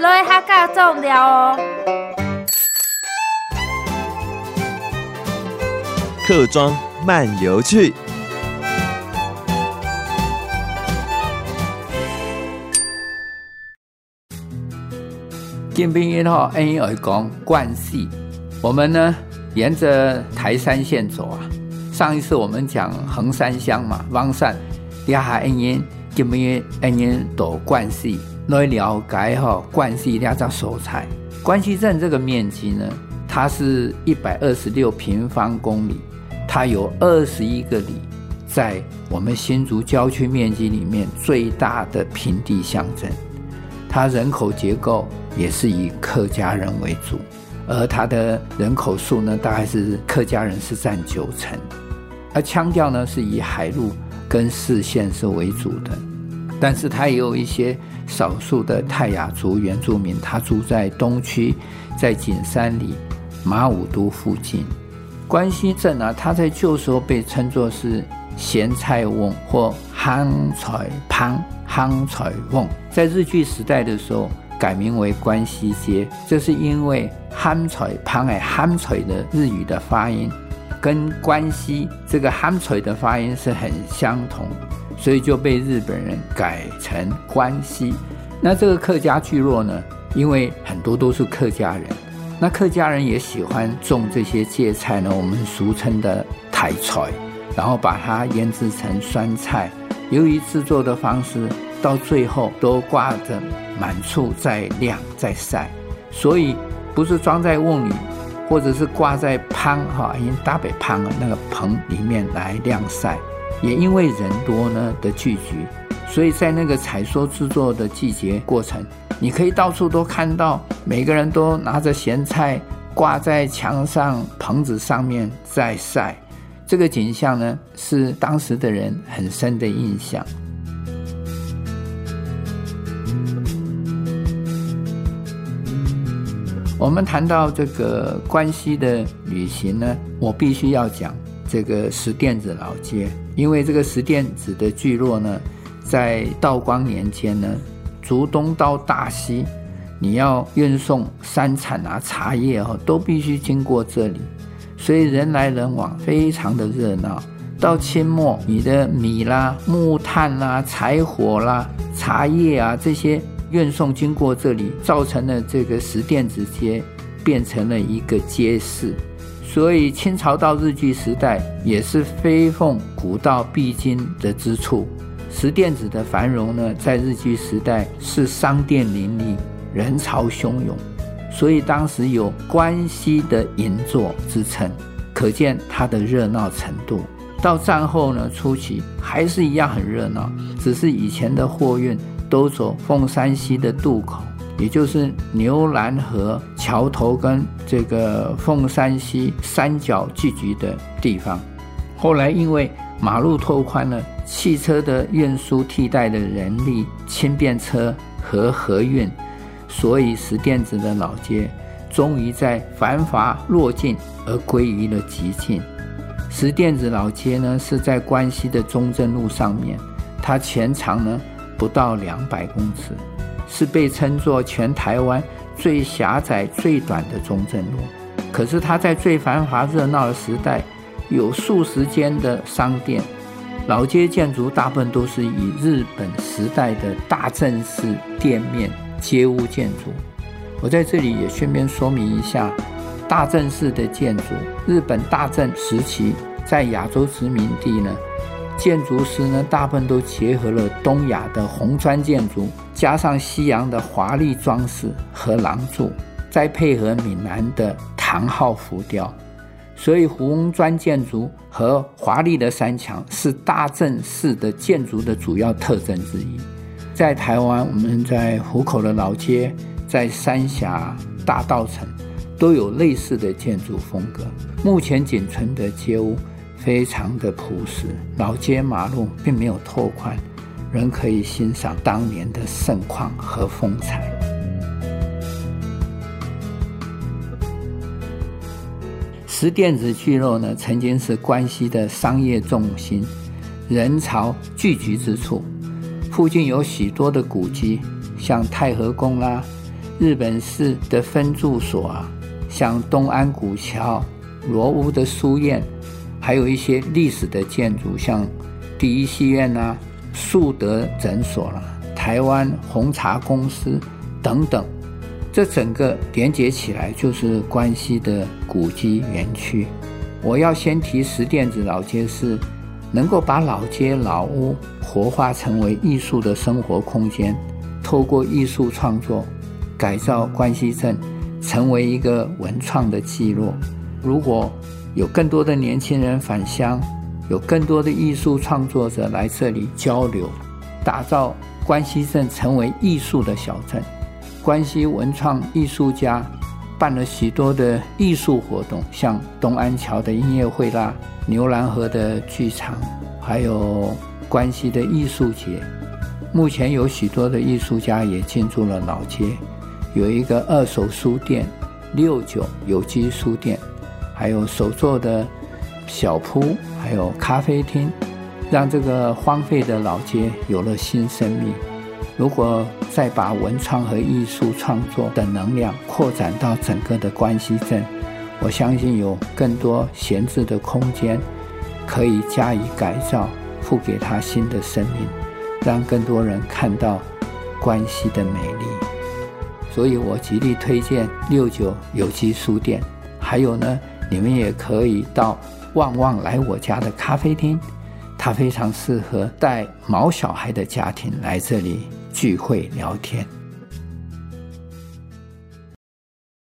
来客家种料哦。客庄漫游去。金兵一号 N 一耳公冠系，我们呢沿着台山线走啊。上一次我们讲横山乡嘛，汪山，底下 N 一金兵一 N 一都关系来了解哈关系两张所在。关西镇这个面积呢，它是一百二十六平方公里，它有二十一个里，在我们新竹郊区面积里面最大的平地乡镇。它人口结构也是以客家人为主，而它的人口数呢，大概是客家人是占九成，而腔调呢是以海陆跟四县是为主的，但是它也有一些少数的泰雅族原住民，他住在东区，在景山里、马武都附近。关西镇啊，它在旧时候被称作是咸菜瓮或夯菜旁。夯彩瓮在日据时代的时候改名为关西街，这是因为夯彩旁哎夯彩的日语的发音跟关西这个夯彩的发音是很相同，所以就被日本人改成关西。那这个客家聚落呢，因为很多都是客家人，那客家人也喜欢种这些芥菜呢，我们俗称的台菜，然后把它腌制成酸菜。由于制作的方式，到最后都挂着满处在晾在晒，所以不是装在瓮里，或者是挂在棚哈，因大北棚啊那个棚里面来晾晒。也因为人多呢的聚集，所以在那个采收制作的季节过程，你可以到处都看到，每个人都拿着咸菜挂在墙上棚子上面在晒。这个景象呢，是当时的人很深的印象。我们谈到这个关西的旅行呢，我必须要讲这个石店子老街，因为这个石垫子的聚落呢，在道光年间呢，竹东到大溪，你要运送山产啊、茶叶哦，都必须经过这里。所以人来人往，非常的热闹。到清末，你的米啦、木炭啦、柴火啦、茶叶啊这些运送经过这里，造成了这个石垫子街变成了一个街市。所以清朝到日据时代，也是飞凤古道必经的之处。石店子的繁荣呢，在日据时代是商店林立，人潮汹涌。所以当时有关西的银座之称，可见它的热闹程度。到战后呢，初期还是一样很热闹，只是以前的货运都走凤山西的渡口，也就是牛栏河桥头跟这个凤山溪三角聚集的地方。后来因为马路拓宽了，汽车的运输替代的人力，轻便车和河运。所以石店子的老街，终于在繁华落尽而归于了寂静。石店子老街呢，是在关西的中正路上面，它全长呢不到两百公尺，是被称作全台湾最狭窄、最短的中正路。可是它在最繁华热闹的时代，有数十间的商店。老街建筑大部分都是以日本时代的大正式店面。街屋建筑，我在这里也顺便说明一下，大正式的建筑，日本大正时期在亚洲殖民地呢，建筑师呢大部分都结合了东亚的红砖建筑，加上西洋的华丽装饰和廊柱，再配合闽南的唐号浮雕，所以红砖建筑和华丽的山墙是大正式的建筑的主要特征之一。在台湾，我们在湖口的老街，在三峡大道城，都有类似的建筑风格。目前仅存的街屋非常的朴实，老街马路并没有拓宽，仍可以欣赏当年的盛况和风采。石垫子聚落呢，曾经是关西的商业重心，人潮聚集之处。附近有许多的古迹，像太和宫啦、日本式的分驻所啊，像东安古桥、罗屋的书院，还有一些历史的建筑，像第一戏院啊、树德诊所啦、台湾红茶公司等等，这整个连接起来就是关西的古迹园区。我要先提十店子老街是能够把老街老屋活化成为艺术的生活空间，透过艺术创作。改造关西镇成为一个文创的聚落。如果有更多的年轻人返乡，有更多的艺术创作者来这里交流，打造关西镇成为艺术的小镇。关西文创艺术家办了许多的艺术活动，像东安桥的音乐会啦、牛栏河的剧场，还有关西的艺术节。目前有许多的艺术家也进驻了老街。有一个二手书店，六九有机书店，还有手作的小铺，还有咖啡厅，让这个荒废的老街有了新生命。如果再把文创和艺术创作的能量扩展到整个的关西镇，我相信有更多闲置的空间可以加以改造，赋给它新的生命，让更多人看到关西的美丽。所以我极力推荐六九有机书店，还有呢，你们也可以到旺旺来我家的咖啡厅，它非常适合带毛小孩的家庭来这里聚会聊天。